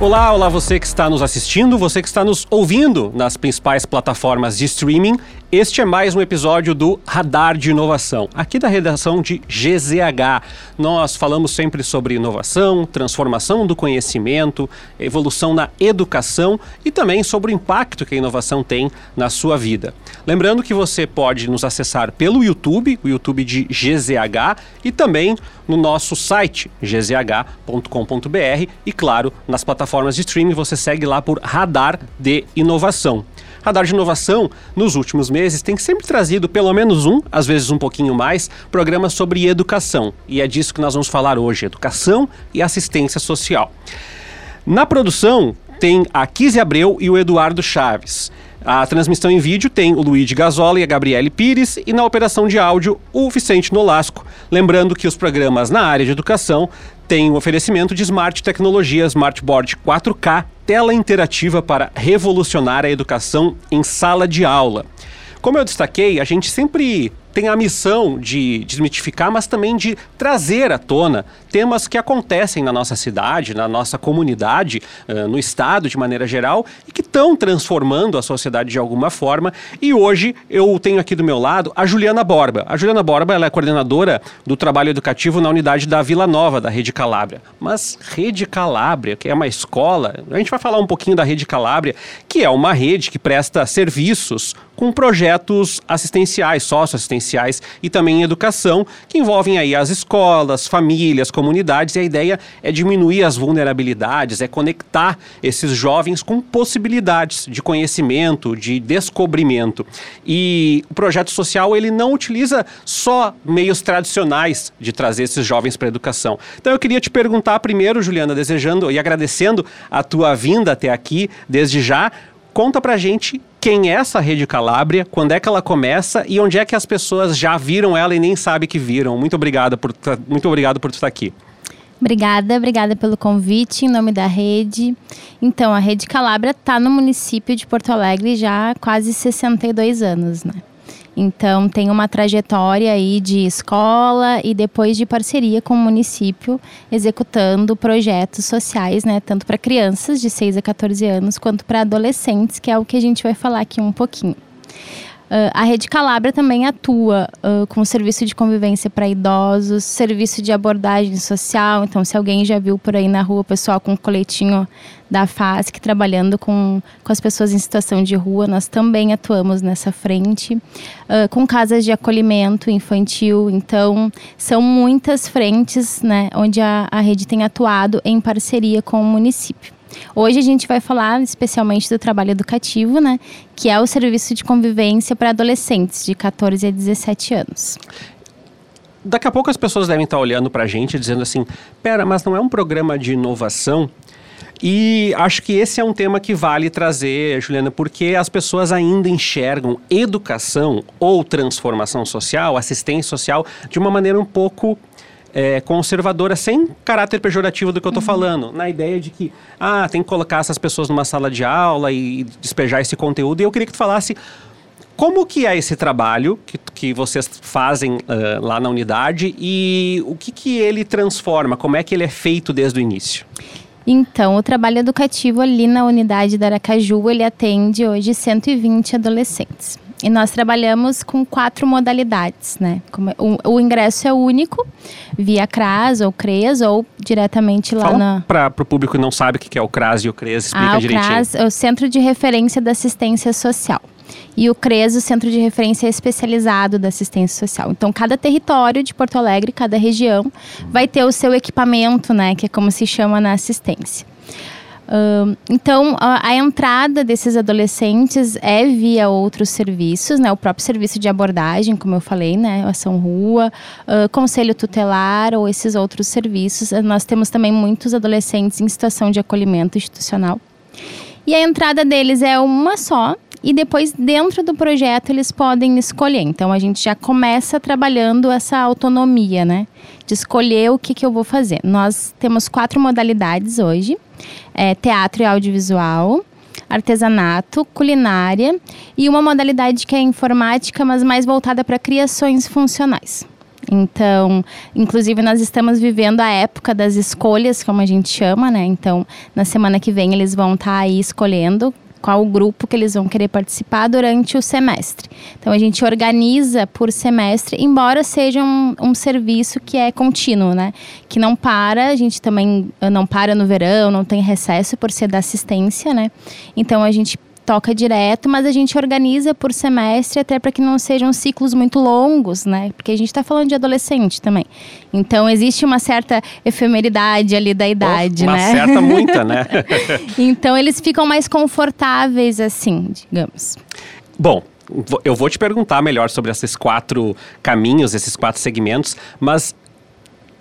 Olá, olá você que está nos assistindo, você que está nos ouvindo nas principais plataformas de streaming. Este é mais um episódio do Radar de Inovação, aqui da redação de GZH. Nós falamos sempre sobre inovação, transformação do conhecimento, evolução na educação e também sobre o impacto que a inovação tem na sua vida. Lembrando que você pode nos acessar pelo YouTube, o YouTube de GZH, e também no nosso site gzh.com.br e, claro, nas plataformas de streaming você segue lá por Radar de Inovação. Radar de Inovação, nos últimos meses, tem sempre trazido pelo menos um, às vezes um pouquinho mais, programas sobre educação. E é disso que nós vamos falar hoje: educação e assistência social. Na produção, tem a Kise Abreu e o Eduardo Chaves. A transmissão em vídeo tem o Luigi Gasola e a Gabriele Pires e na operação de áudio o Vicente Nolasco. Lembrando que os programas na área de educação têm o oferecimento de Smart Tecnologia Smartboard 4K, tela interativa para revolucionar a educação em sala de aula. Como eu destaquei, a gente sempre tem a missão de desmitificar, mas também de trazer à tona temas que acontecem na nossa cidade, na nossa comunidade, uh, no estado de maneira geral e que estão transformando a sociedade de alguma forma. E hoje eu tenho aqui do meu lado a Juliana Borba. A Juliana Borba ela é coordenadora do trabalho educativo na unidade da Vila Nova, da Rede Calabria. Mas Rede Calabria, que é uma escola, a gente vai falar um pouquinho da Rede Calabria, que é uma rede que presta serviços com projetos assistenciais, socioassistenciais e também em educação, que envolvem aí as escolas, famílias, comunidades, e a ideia é diminuir as vulnerabilidades, é conectar esses jovens com possibilidades de conhecimento, de descobrimento. E o projeto social, ele não utiliza só meios tradicionais de trazer esses jovens para a educação. Então eu queria te perguntar primeiro, Juliana, desejando e agradecendo a tua vinda até aqui desde já, conta pra gente quem é essa Rede Calábria, quando é que ela começa e onde é que as pessoas já viram ela e nem sabem que viram. Muito obrigado por, muito obrigado por estar aqui. Obrigada, obrigada pelo convite em nome da rede. Então, a Rede Calabria está no município de Porto Alegre já há quase 62 anos, né? Então, tem uma trajetória aí de escola e depois de parceria com o município, executando projetos sociais, né, tanto para crianças de 6 a 14 anos, quanto para adolescentes, que é o que a gente vai falar aqui um pouquinho. Uh, a Rede Calabria também atua uh, com serviço de convivência para idosos, serviço de abordagem social. Então, se alguém já viu por aí na rua o pessoal com um coletinho da FASC trabalhando com, com as pessoas em situação de rua, nós também atuamos nessa frente. Uh, com casas de acolhimento infantil. Então, são muitas frentes né, onde a, a rede tem atuado em parceria com o município. Hoje a gente vai falar especialmente do trabalho educativo, né? Que é o serviço de convivência para adolescentes de 14 a 17 anos daqui a pouco as pessoas devem estar olhando para a gente dizendo assim: pera, mas não é um programa de inovação? E acho que esse é um tema que vale trazer, Juliana, porque as pessoas ainda enxergam educação ou transformação social, assistência social, de uma maneira um pouco é, conservadora, sem caráter pejorativo do que eu estou uhum. falando, na ideia de que, ah, tem que colocar essas pessoas numa sala de aula e despejar esse conteúdo. E eu queria que tu falasse como que é esse trabalho que, que vocês fazem uh, lá na unidade e o que, que ele transforma, como é que ele é feito desde o início? Então, o trabalho educativo ali na unidade da Aracaju, ele atende hoje 120 adolescentes. E nós trabalhamos com quatro modalidades, né? O, o ingresso é único, via CRAS ou CRES, ou diretamente lá Fala na... para o público que não sabe o que é o CRAS e o CRES, explica ah, direitinho. O CRAS é o Centro de Referência da Assistência Social. E o CRES, o Centro de Referência Especializado da Assistência Social. Então, cada território de Porto Alegre, cada região, vai ter o seu equipamento, né? Que é como se chama na assistência. Então, a, a, entrada desses adolescentes é via outros serviços, né? O próprio serviço de abordagem, como eu falei, né? Ação Rua, uh, Conselho Tutelar ou esses outros serviços. Nós temos também muitos adolescentes em situação de acolhimento institucional. E a entrada deles é uma só, e depois dentro do projeto eles podem escolher. Então a gente já começa trabalhando essa autonomia, né? De escolher o que, que eu vou fazer. Nós temos quatro modalidades hoje: é, teatro e audiovisual, artesanato, culinária e uma modalidade que é informática, mas mais voltada para criações funcionais. Então, inclusive nós estamos vivendo a época das escolhas, como a gente chama, né? Então, na semana que vem eles vão estar tá aí escolhendo qual o grupo que eles vão querer participar durante o semestre. Então a gente organiza por semestre, embora seja um, um, serviço que é contínuo, né? Que não para, a gente também não para no verão, não tem recesso por ser da assistência, né? Então a gente toca direto, mas a gente organiza por semestre até para que não sejam ciclos muito longos, né? Porque a gente está falando de adolescente também. Então existe uma certa efemeridade ali da idade, uma né? Uma certa muita, né? então eles ficam mais confortáveis assim, digamos. Bom, eu vou te perguntar melhor sobre esses quatro caminhos, esses quatro segmentos, mas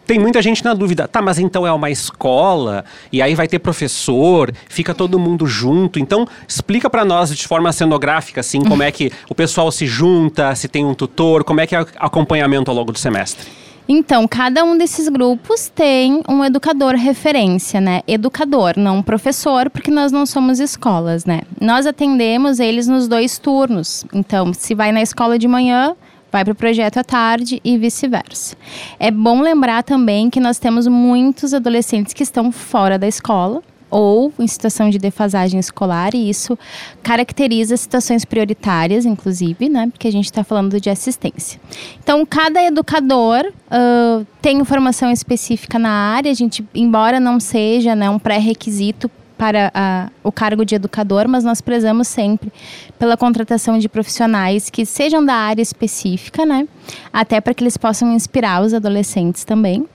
tem muita gente na dúvida, tá, mas então é uma escola e aí vai ter professor, fica todo mundo junto. Então, explica para nós de forma cenográfica assim, como é que o pessoal se junta, se tem um tutor, como é que é o acompanhamento ao longo do semestre. Então, cada um desses grupos tem um educador referência, né? Educador, não professor, porque nós não somos escolas, né? Nós atendemos eles nos dois turnos. Então, se vai na escola de manhã, vai para o projeto à tarde e vice-versa. É bom lembrar também que nós temos muitos adolescentes que estão fora da escola ou em situação de defasagem escolar, e isso caracteriza situações prioritárias, inclusive, né? Porque a gente está falando de assistência. Então, cada educador uh, tem informação específica na área, a gente, embora não seja né, um pré-requisito para a, o cargo de educador, mas nós prezamos sempre pela contratação de profissionais que sejam da área específica, né? Até para que eles possam inspirar os adolescentes também.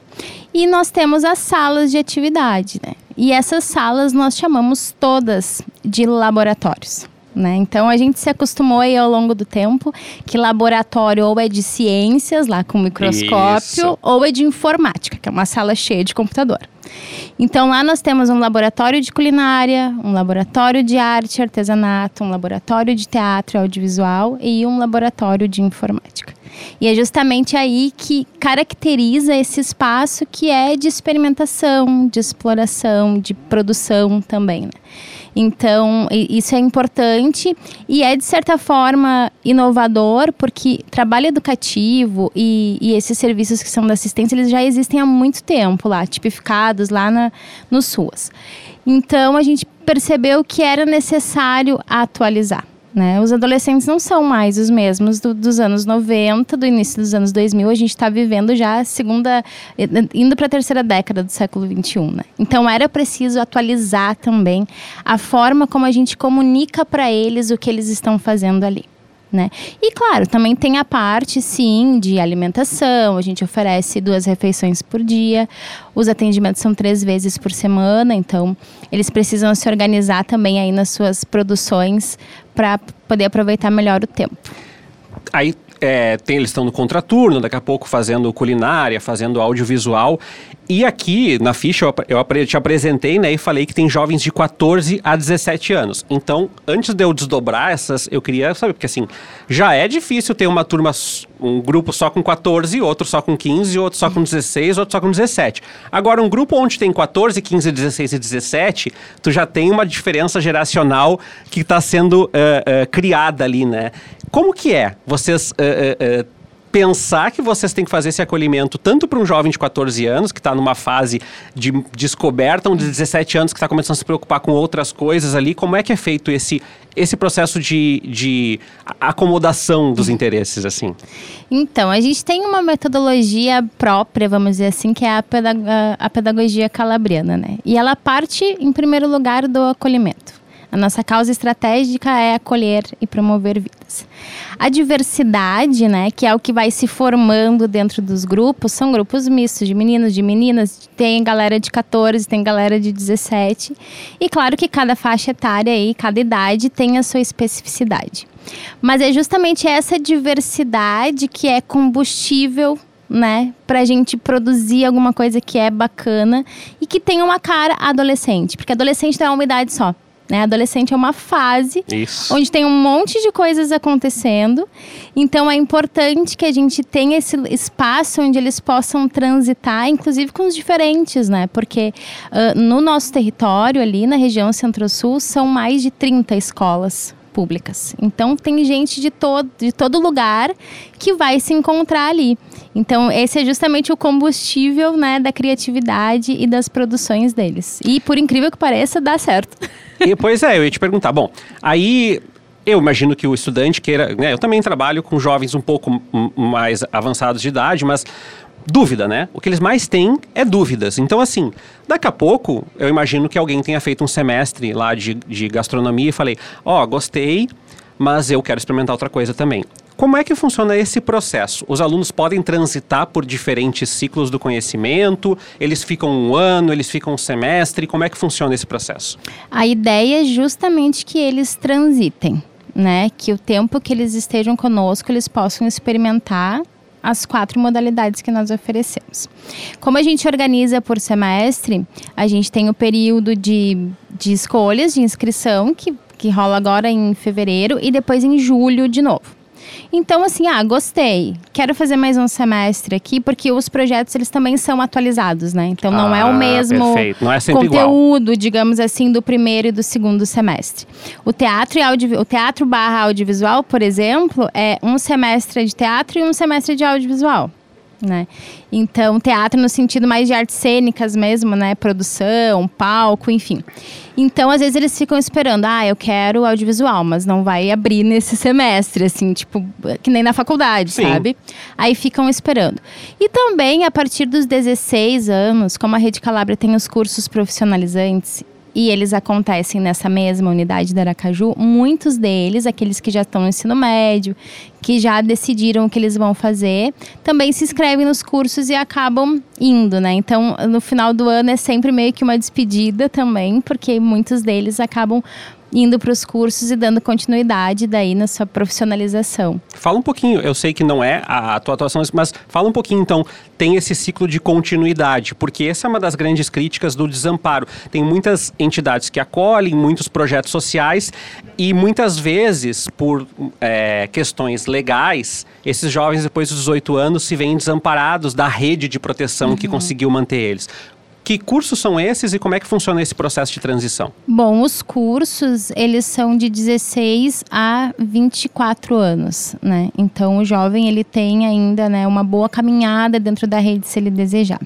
E nós temos as salas de atividade, né? E essas salas nós chamamos todas de laboratórios. Né? Então a gente se acostumou aí ao longo do tempo que laboratório ou é de ciências, lá com microscópio, Isso. ou é de informática, que é uma sala cheia de computador. Então lá nós temos um laboratório de culinária, um laboratório de arte e artesanato, um laboratório de teatro e audiovisual e um laboratório de informática. E é justamente aí que caracteriza esse espaço que é de experimentação, de exploração, de produção também. Né? Então, isso é importante e é, de certa forma, inovador, porque trabalho educativo e, e esses serviços que são da assistência, eles já existem há muito tempo lá, tipificados lá na, no SUAS. Então, a gente percebeu que era necessário atualizar. Né? Os adolescentes não são mais os mesmos do, dos anos 90, do início dos anos 2000. A gente está vivendo já a segunda, indo para a terceira década do século 21. Né? Então era preciso atualizar também a forma como a gente comunica para eles o que eles estão fazendo ali né? E claro, também tem a parte, sim, de alimentação. A gente oferece duas refeições por dia. Os atendimentos são três vezes por semana, então eles precisam se organizar também aí nas suas produções para poder aproveitar melhor o tempo. Aí é, tem, eles estão no contraturno, daqui a pouco fazendo culinária, fazendo audiovisual. E aqui na ficha eu, eu te apresentei né, e falei que tem jovens de 14 a 17 anos. Então, antes de eu desdobrar essas, eu queria saber, porque assim, já é difícil ter uma turma, um grupo só com 14, outro só com 15, outro só com 16, outro só com 17. Agora, um grupo onde tem 14, 15, 16 e 17, tu já tem uma diferença geracional que está sendo uh, uh, criada ali, né? Como que é vocês uh, uh, pensar que vocês têm que fazer esse acolhimento tanto para um jovem de 14 anos, que está numa fase de descoberta, um de 17 anos que está começando a se preocupar com outras coisas ali, como é que é feito esse, esse processo de, de acomodação dos interesses, assim? Então, a gente tem uma metodologia própria, vamos dizer assim, que é a, pedag a pedagogia calabriana, né? E ela parte, em primeiro lugar, do acolhimento. A nossa causa estratégica é acolher e promover vidas. A diversidade, né, que é o que vai se formando dentro dos grupos, são grupos mistos de meninos, de meninas, tem galera de 14, tem galera de 17. E claro que cada faixa etária e cada idade tem a sua especificidade. Mas é justamente essa diversidade que é combustível né, pra gente produzir alguma coisa que é bacana e que tenha uma cara adolescente, porque adolescente não é uma idade só. Né? Adolescente é uma fase Isso. onde tem um monte de coisas acontecendo. Então é importante que a gente tenha esse espaço onde eles possam transitar, inclusive com os diferentes, né? Porque uh, no nosso território, ali na região Centro-Sul, são mais de 30 escolas públicas. Então tem gente de todo, de todo lugar que vai se encontrar ali. Então esse é justamente o combustível né, da criatividade e das produções deles. E por incrível que pareça, dá certo. E, pois é, eu ia te perguntar. Bom, aí eu imagino que o estudante queira. Né, eu também trabalho com jovens um pouco mais avançados de idade, mas dúvida, né? O que eles mais têm é dúvidas. Então, assim, daqui a pouco, eu imagino que alguém tenha feito um semestre lá de, de gastronomia e falei: Ó, oh, gostei, mas eu quero experimentar outra coisa também. Como é que funciona esse processo? Os alunos podem transitar por diferentes ciclos do conhecimento? Eles ficam um ano, eles ficam um semestre? Como é que funciona esse processo? A ideia é justamente que eles transitem, né? Que o tempo que eles estejam conosco, eles possam experimentar as quatro modalidades que nós oferecemos. Como a gente organiza por semestre, a gente tem o período de, de escolhas, de inscrição, que, que rola agora em fevereiro, e depois em julho de novo. Então, assim, ah, gostei. Quero fazer mais um semestre aqui, porque os projetos eles também são atualizados, né? Então não ah, é o ah, mesmo é conteúdo, igual. digamos assim, do primeiro e do segundo semestre. O teatro e audio, o teatro barra audiovisual, por exemplo, é um semestre de teatro e um semestre de audiovisual né? Então, teatro no sentido mais de artes cênicas mesmo, né? Produção, palco, enfim. Então, às vezes eles ficam esperando, ah, eu quero audiovisual, mas não vai abrir nesse semestre, assim, tipo, que nem na faculdade, Sim. sabe? Aí ficam esperando. E também, a partir dos 16 anos, como a Rede Calabria tem os cursos profissionalizantes e eles acontecem nessa mesma unidade da Aracaju, muitos deles, aqueles que já estão no ensino médio, que já decidiram o que eles vão fazer, também se inscrevem nos cursos e acabam indo, né? Então, no final do ano é sempre meio que uma despedida também, porque muitos deles acabam indo para os cursos e dando continuidade daí na sua profissionalização. Fala um pouquinho, eu sei que não é a, tua atuação, mas fala um pouquinho então, tem esse ciclo de continuidade, porque essa é uma das grandes críticas do desamparo. Tem muitas entidades que acolhem, muitos projetos sociais e muitas vezes, por é, questões legais, esses jovens depois dos 18 anos se veem desamparados da rede de proteção uhum. que conseguiu manter eles. Que cursos são esses e como é que funciona esse processo de transição? Bom, os cursos, eles são de 16 a 24 anos, né? Então, o jovem, ele tem ainda, né, uma boa caminhada dentro da rede, se ele desejar.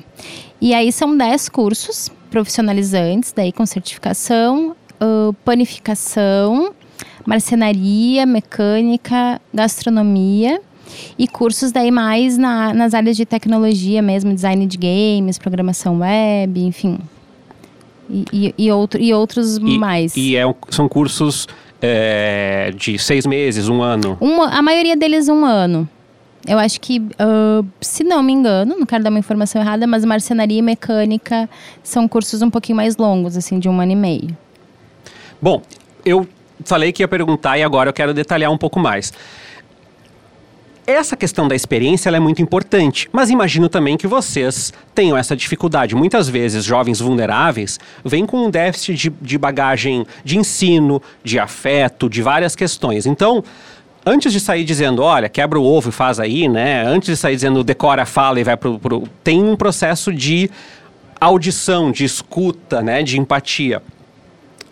E aí, são 10 cursos profissionalizantes, daí com certificação, uh, panificação, marcenaria, mecânica, gastronomia e cursos daí mais na, nas áreas de tecnologia mesmo, design de games, programação web, enfim. E, e, e, outro, e outros e, mais. E é, são cursos é, de seis meses, um ano? Uma, a maioria deles um ano. Eu acho que, uh, se não me engano, não quero dar uma informação errada, mas marcenaria e mecânica são cursos um pouquinho mais longos, assim, de um ano e meio. Bom, eu falei que ia perguntar e agora eu quero detalhar um pouco mais. Essa questão da experiência é muito importante, mas imagino também que vocês tenham essa dificuldade. Muitas vezes, jovens vulneráveis vêm com um déficit de, de bagagem de ensino, de afeto, de várias questões. Então, antes de sair dizendo, olha, quebra o ovo e faz aí, né? Antes de sair dizendo decora, fala e vai pro, pro tem um processo de audição, de escuta, né, de empatia.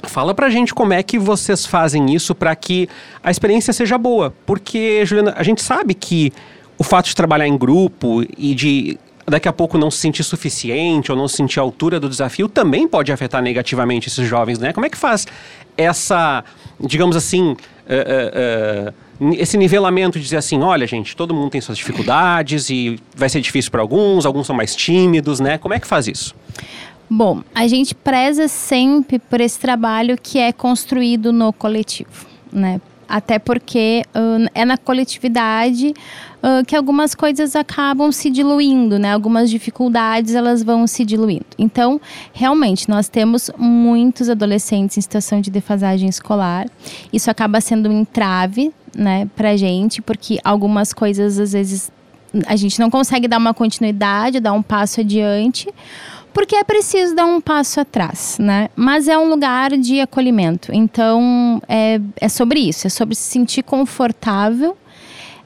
Fala pra gente como é que vocês fazem isso para que a experiência seja boa. Porque, Juliana, a gente sabe que o fato de trabalhar em grupo e de daqui a pouco não se sentir suficiente ou não se sentir à altura do desafio também pode afetar negativamente esses jovens, né? Como é que faz essa, digamos assim, uh, uh, uh, esse nivelamento de dizer assim, olha gente, todo mundo tem suas dificuldades e vai ser difícil para alguns, alguns são mais tímidos, né? Como é que faz isso? Bom, a gente preza sempre por esse trabalho que é construído no coletivo, né? Até porque uh, é na coletividade uh, que algumas coisas acabam se diluindo, né? Algumas dificuldades elas vão se diluindo. Então, realmente, nós temos muitos adolescentes em situação de defasagem escolar. Isso acaba sendo um entrave, né, pra gente, porque algumas coisas às vezes a gente não consegue dar uma continuidade, dar um passo adiante porque é preciso dar um passo atrás, né? Mas é um lugar de acolhimento. Então, é, é sobre isso, é sobre se sentir confortável,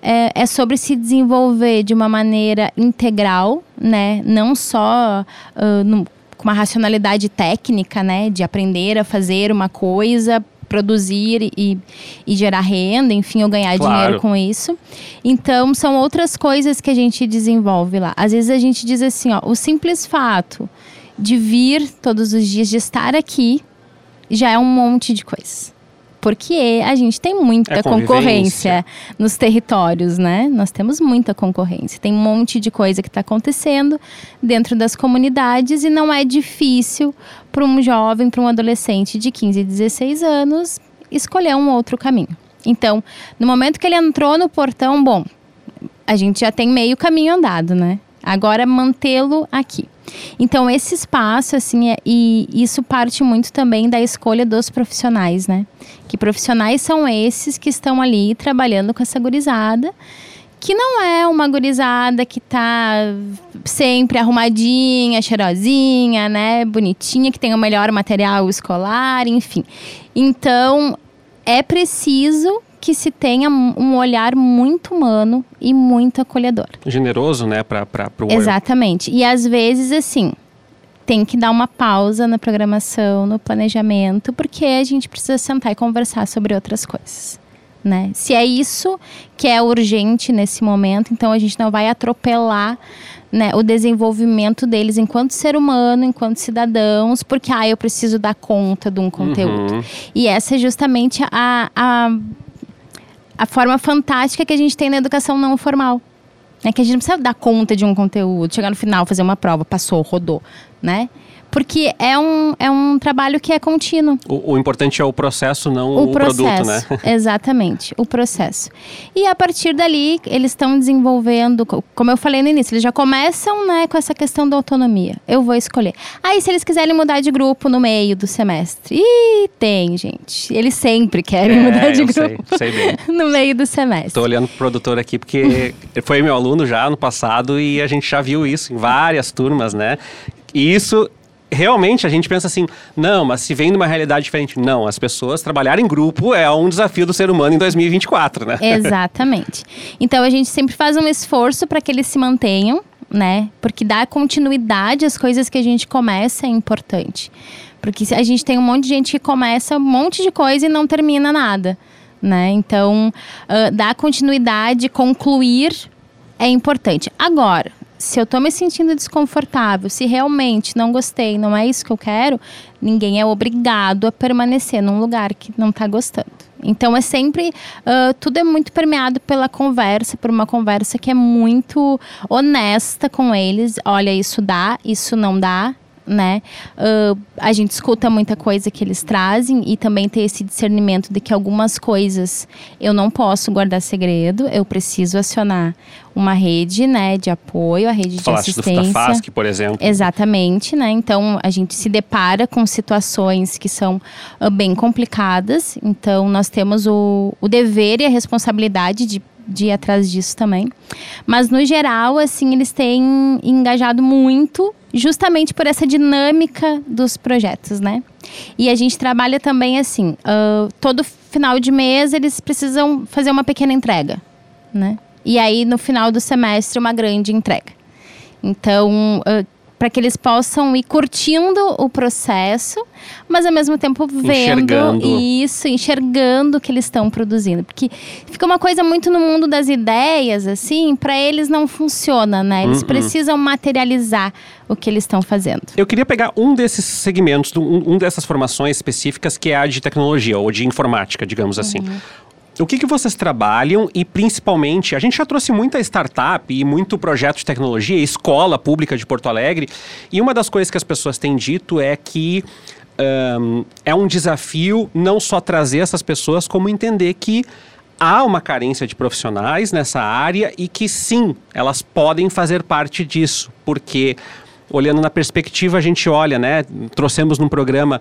é, é sobre se desenvolver de uma maneira integral, né? Não só uh, no, com uma racionalidade técnica, né? De aprender a fazer uma coisa produzir e, e gerar renda, enfim, ou ganhar Claro. dinheiro com isso. Então, são outras coisas que a gente desenvolve lá. Às vezes a gente diz assim, ó, o simples fato de vir todos os dias, de estar aqui, já é um monte de coisas. Porque a gente tem muita É concorrência nos territórios, né? Nós temos muita concorrência. Tem um monte de coisa que está acontecendo dentro das comunidades e não é difícil para um jovem, para um adolescente de 15, 16 anos escolher um outro caminho. Então, no momento que ele entrou no portão, bom, a gente já tem meio caminho andado, né? Agora mantê-lo aqui. Então esse espaço assim é, e isso parte muito também da escolha dos profissionais, né? Que profissionais são esses que estão ali trabalhando com essa gurizada, que não é uma gurizada que tá sempre arrumadinha, cheirosinha, né, bonitinha, que tem o melhor material escolar, enfim. Então é preciso que se tenha um olhar muito humano e muito acolhedor. Generoso, né, para o Exatamente. E às vezes, assim, tem que dar uma pausa na programação, no planejamento, porque a gente precisa sentar e conversar sobre outras coisas. Né? Se é isso que é urgente nesse momento, então a gente não vai atropelar né, o desenvolvimento deles enquanto ser humano, enquanto cidadãos, porque ah, eu preciso dar conta de um conteúdo. Uhum. E essa é justamente a, a, a forma fantástica que a gente tem na educação não formal. É que a gente não precisa dar conta de um conteúdo, chegar no final, fazer uma prova, passou, rodou, né? Porque é um, é um trabalho que é contínuo. O, o importante é o processo, não o, O processo. produto, né? Exatamente, o processo. E a partir dali, eles estão desenvolvendo, co- como eu falei no início, eles já começam né, com essa questão da autonomia. Eu vou escolher. Aí, se eles quiserem mudar de grupo no meio do semestre. Ih, tem, gente. Eles sempre querem mudar de É, grupo. sei, sei bem. No meio do semestre. Tô olhando pro produtor aqui porque foi meu aluno já no passado e a gente já viu isso em várias turmas, né? E isso realmente a gente pensa assim, não, mas se vem de uma realidade diferente, não, as pessoas trabalharem em grupo é um desafio do ser humano em 2024, né? Exatamente. Então a gente sempre faz um esforço para que eles se mantenham, né? Porque dar continuidade às coisas que a gente começa é importante. Porque a gente tem um monte de gente que começa um monte de coisa e não termina nada, né? Então, ah, dar continuidade, concluir é importante. Agora, se eu tô me sentindo desconfortável, se realmente não gostei, não é isso que eu quero, ninguém é obrigado a permanecer num lugar que não tá gostando. Então é sempre, ah, tudo é muito permeado pela conversa, por uma conversa que é muito honesta com eles. Olha, isso dá, isso não dá, né? Ah, a gente escuta muita coisa que eles trazem e também ter esse discernimento de que algumas coisas eu não posso guardar segredo, eu preciso acionar uma rede, né, de apoio, a rede de Falaste do, assistência. da FASC, por exemplo. Exatamente, né? Então a gente se depara com situações que são ah, bem complicadas. Então nós temos o, o dever e a responsabilidade de, de ir atrás disso também. Mas no geral, assim, eles têm engajado muito, justamente por essa dinâmica dos projetos, né? E a gente trabalha também assim, ah, todo final de mês eles precisam fazer uma pequena entrega, né? E aí no final do semestre uma grande entrega. Então, para que eles possam ir curtindo o processo, mas ao mesmo tempo vendo Enxergando. isso, enxergando o que eles estão produzindo. Porque fica uma coisa muito no mundo das ideias, assim, para eles não funciona, né? Eles Uhum. precisam materializar o que eles estão fazendo. Eu queria pegar um desses segmentos, um, um dessas formações específicas, que é a de tecnologia ou de informática, digamos assim. O que, que vocês trabalham e principalmente, a gente já trouxe muita startup e muito projeto de tecnologia, escola pública de Porto Alegre, e uma das coisas que as pessoas têm dito é que ahn, é um desafio não só trazer essas pessoas, como entender que há uma carência de profissionais nessa área e que sim, elas podem fazer parte disso, porque olhando na perspectiva, a gente olha, né? Trouxemos num programa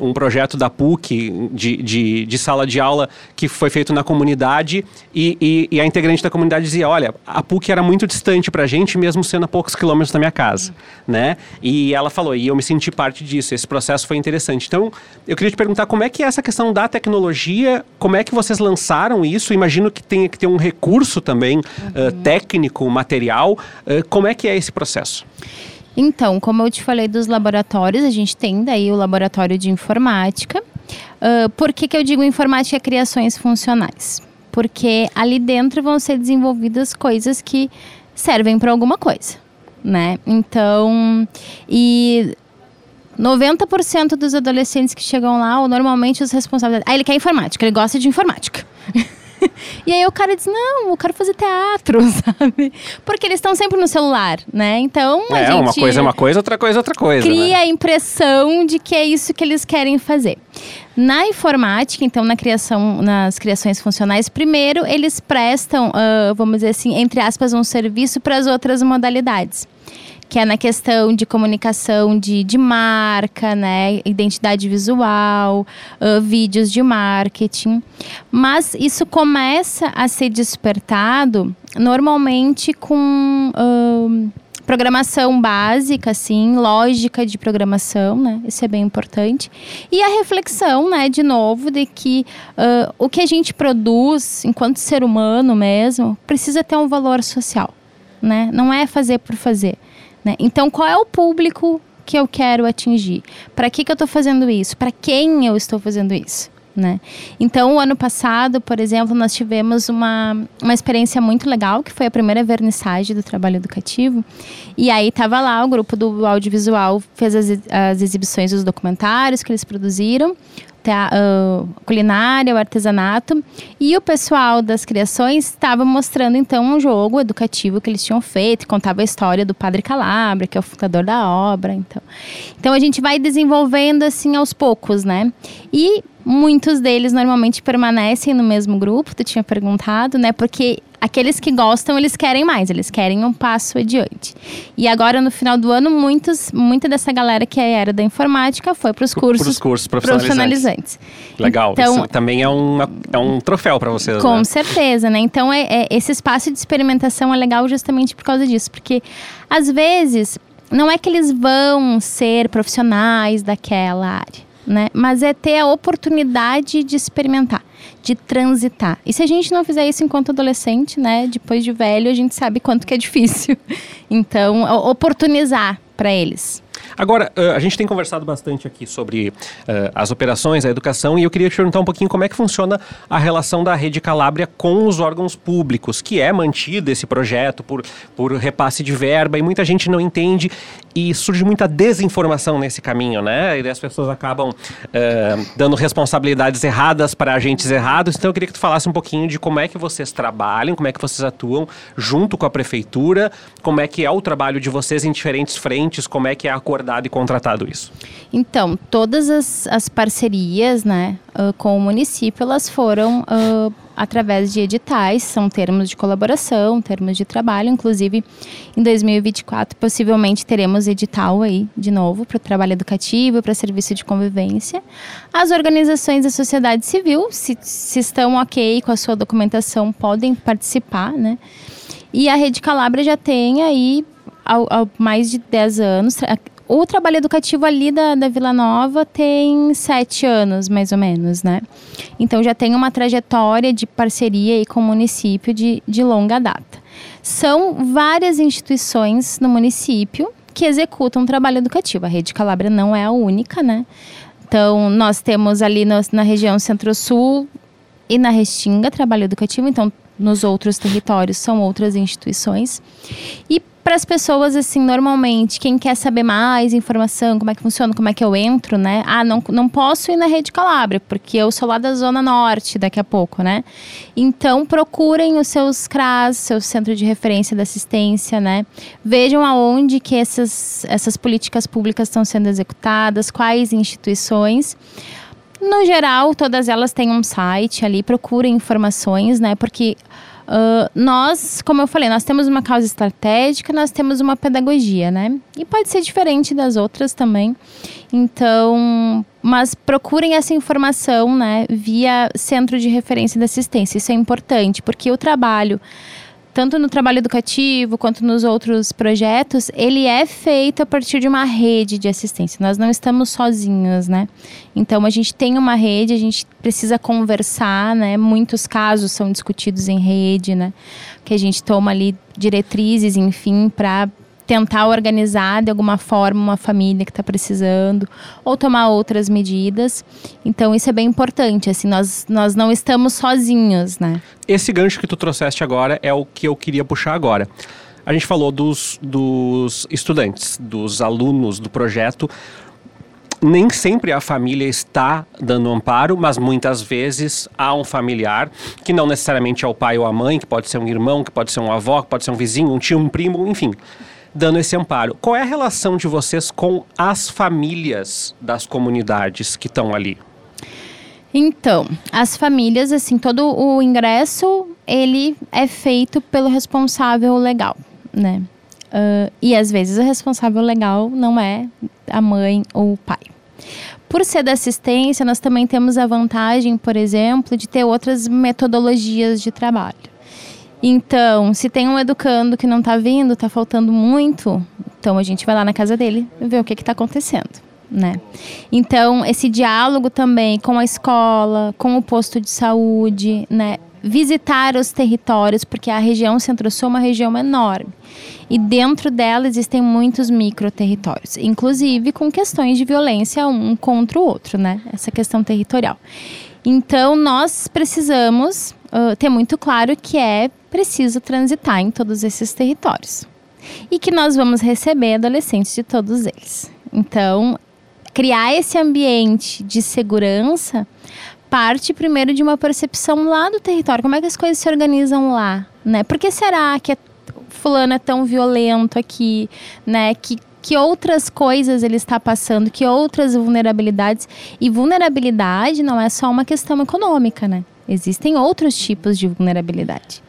um, projeto da PUC de, de, de sala de aula que foi feito na comunidade e, e, e a integrante da comunidade dizia, olha, a PUC era muito distante pra gente, mesmo sendo a poucos quilômetros da minha casa, né? E ela falou, e eu me senti parte disso, esse processo foi interessante. Então, eu queria te perguntar como é que é essa questão da tecnologia, como é que vocês lançaram isso? Imagino que tenha que ter um recurso também uh, técnico, material. Uh, como é que é esse processo? Então, como eu te falei dos laboratórios, a gente tem daí o laboratório de informática. Uh, por que, que eu digo informática criações funcionais? Porque ali dentro vão ser desenvolvidas coisas que servem para alguma coisa, né? Então, e 90% dos adolescentes que chegam lá, ou normalmente os responsáveis. Ah, ele quer informática, ele gosta de informática. e aí o cara diz: Não, eu quero fazer teatro, sabe? Porque eles estão sempre no celular, né? Então. é, gente uma coisa é uma coisa, outra coisa é outra coisa. Cria né? a impressão de que é isso que eles querem fazer. Na informática, então, na criação, nas criações funcionais, primeiro eles prestam, uh, vamos dizer assim, entre aspas, um serviço para as outras modalidades que é na questão de comunicação de, de marca, né, identidade visual, uh, vídeos de marketing. Mas isso começa a ser despertado normalmente com uh, programação básica, assim, lógica de programação, né? Isso é bem importante. E a reflexão, né, de novo, de que uh, o que a gente produz enquanto ser humano mesmo precisa ter um valor social, né? Não é fazer por fazer. Né? Então, qual é o público que eu quero atingir? Para que, que eu estou fazendo isso? Para quem eu estou fazendo isso? Né? Então, o ano passado, por exemplo, nós tivemos uma, uma experiência muito legal, que foi a primeira vernissagem do trabalho educativo. E aí estava lá, o grupo do audiovisual fez as, as exibições dos documentários que eles produziram uh, culinária, o artesanato. E o pessoal das criações estava mostrando então um jogo educativo que eles tinham feito, contava a história do Padre Calabra, que é o fundador da obra. Então, então a gente vai desenvolvendo assim aos poucos, né? E muitos deles normalmente permanecem no mesmo grupo, tu tinha perguntado, né? Porque aqueles que gostam, eles querem mais, eles querem um passo adiante. E agora, no final do ano, muitos, muita dessa galera que era da informática foi para os cursos, cursos profissionalizantes. profissionalizantes. Legal, então, Isso também é, uma, é um troféu para vocês, Com né? certeza, né? Então, é, é, esse espaço de experimentação é legal justamente por causa disso, porque às vezes não é que eles vão ser profissionais daquela área né? Mas é ter a oportunidade de experimentar, de transitar. E se a gente não fizer isso enquanto adolescente, né? Depois de velho, a gente sabe quanto que é difícil. Então, oportunizar para eles. Agora, a gente tem conversado bastante aqui sobre uh, as operações, a educação, e eu queria te perguntar um pouquinho como é que funciona a relação da Rede Calábria com os órgãos públicos, que é mantido esse projeto por, por repasse de verba, e muita gente não entende, e surge muita desinformação nesse caminho, né? E as pessoas acabam uh, dando responsabilidades erradas para agentes errados. Então, eu queria que tu falasse um pouquinho de como é que vocês trabalham, como é que vocês atuam junto com a prefeitura, como é que é o trabalho de vocês em diferentes frentes, como é que é a acordado e contratado isso? Então, todas as, as parcerias né, com o município, elas foram uh, através de editais, são termos de colaboração, termos de trabalho. Inclusive, em 2024, possivelmente teremos edital aí de novo para o trabalho educativo, para serviço de convivência. As organizações da sociedade civil, se, se estão ok com a sua documentação, podem participar, né? E a Rede Calabria já tem aí há, mais de 10 anos, o trabalho educativo ali da, da Vila Nova tem sete anos, mais ou menos, né? Então já tem uma trajetória de parceria aí com o município de, de longa data. São várias instituições no município que executam trabalho educativo. A Rede Calabria não é a única, né? Então, nós temos ali no, na região Centro-Sul e na Restinga trabalho educativo, então nos outros territórios são outras instituições. E para as pessoas, assim, normalmente, quem quer saber mais informação, como é que funciona, como é que eu entro, né? Ah, não, não posso ir na Rede Calabria, porque eu sou lá da Zona Norte daqui a pouco, né? Então, procurem os seus CRAS, seu Centro de Referência da Assistência, né? Vejam aonde que essas, essas políticas públicas estão sendo executadas, quais instituições. No geral, todas elas têm um site ali, procurem informações, né? Porque Uh, nós, como eu falei, nós temos uma causa estratégica, nós temos uma pedagogia, né? E pode ser diferente das outras também. Então, mas procurem essa informação, né, via centro de referência da assistência. Isso é importante, porque o trabalho tanto no trabalho educativo quanto nos outros projetos, ele é feito a partir de uma rede de assistência. Nós não estamos sozinhos, né? Então a gente tem uma rede, a gente precisa conversar, né? Muitos casos são discutidos em rede, né? Que a gente toma ali diretrizes, enfim, para tentar organizar de alguma forma uma família que está precisando ou tomar outras medidas. Então isso é bem importante, assim, nós, nós não estamos sozinhos, né? Esse gancho que tu trouxeste agora é o que eu queria puxar agora. A gente falou dos, dos estudantes, dos alunos do projeto. Nem sempre a família está dando amparo, mas muitas vezes há um familiar, que não necessariamente é o pai ou a mãe, que pode ser um irmão, que pode ser um avó, que pode ser um vizinho, um tio, um primo, enfim dando esse amparo. Qual é a relação de vocês com as famílias das comunidades que estão ali? Então, as famílias, assim, todo o ingresso, ele é feito pelo responsável legal, né? Uh, e às vezes o responsável legal não é a mãe ou o pai. Por ser da assistência, nós também temos a vantagem, por exemplo, de ter outras metodologias de trabalho. Então, se tem um educando que não está vindo, está faltando muito, então a gente vai lá na casa dele ver o que está acontecendo. Né? Então, esse diálogo também com a escola, com o posto de saúde, né? visitar os territórios, porque a região Centro-Sul é uma região enorme. E dentro dela existem muitos micro-territórios, inclusive com questões de violência um contra o outro, né? Essa questão territorial. Então, nós precisamos uh, ter muito claro que é preciso transitar em todos esses territórios. E que nós vamos receber adolescentes de todos eles. Então, criar esse ambiente de segurança parte primeiro de uma percepção lá do território. Como é que as coisas se organizam lá, né? Por que será que é, fulano é tão violento aqui, né? Que que outras coisas ele está passando, que outras vulnerabilidades. E vulnerabilidade não é só uma questão econômica, né? Existem outros tipos de vulnerabilidade.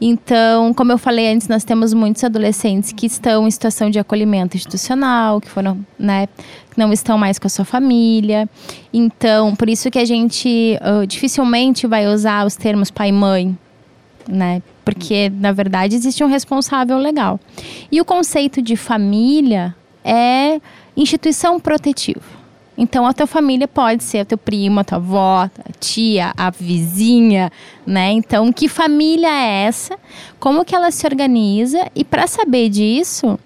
Então, como eu falei antes, nós temos muitos adolescentes que estão em situação de acolhimento institucional, que foram, né, não estão mais com a sua família. Então, por isso que a gente uh, dificilmente vai usar os termos pai e mãe, né? Porque, na verdade, existe um responsável legal. E o conceito de família é instituição protetiva. Então, a tua família pode ser a teu primo, a tua avó, a tia, a vizinha, né? Então, que família é essa? Como que ela se organiza? E para saber disso,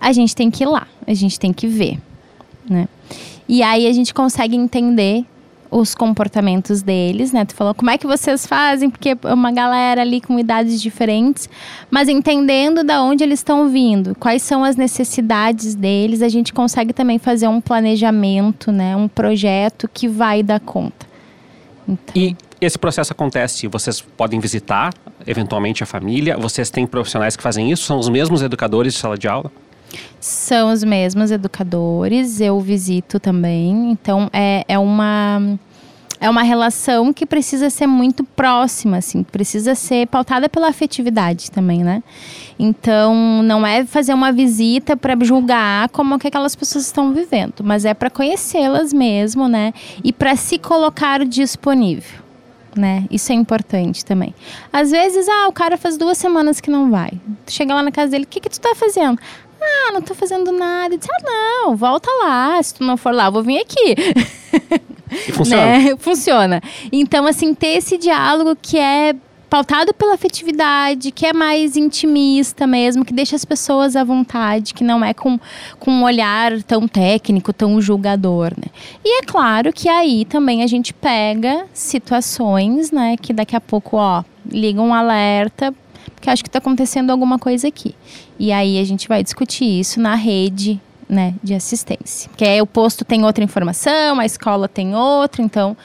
a gente tem que ir lá, a gente tem que ver, né? E aí a gente consegue entender os comportamentos deles, né? Tu falou como é que vocês fazem, porque é uma galera ali com idades diferentes, mas entendendo da onde eles estão vindo, quais são as necessidades deles, a gente consegue também fazer um planejamento, né? Um projeto que vai dar conta. Então... E esse processo acontece, vocês podem visitar eventualmente a família, vocês têm profissionais que fazem isso, são os mesmos educadores de sala de aula? São os mesmos educadores, eu visito também. Então é, é uma é uma relação que precisa ser muito próxima, assim, precisa ser pautada pela afetividade também, né? Então, não é fazer uma visita para julgar como que aquelas pessoas estão vivendo, mas é para conhecê-las mesmo, né? E para se colocar disponível. Né? Isso é importante também. Às vezes, ah, o cara faz duas semanas que não vai. Tu chega lá na casa dele, o que, que tu tá fazendo? Ah, não tô fazendo nada. Eu disse, ah, não, volta lá. Se tu não for lá, eu vou vir aqui. E funciona. Né? Funciona. Então, assim, ter esse diálogo que é pautado pela afetividade, que é mais intimista mesmo, que deixa as pessoas à vontade, que não é com, com um olhar tão técnico, tão julgador, né? E é claro que aí também a gente pega situações, né, que daqui a pouco, ó, liga um alerta porque acho que está acontecendo alguma coisa aqui. E aí a gente vai discutir isso na rede né, de assistência. Que é o posto tem outra informação, a escola tem outra, então.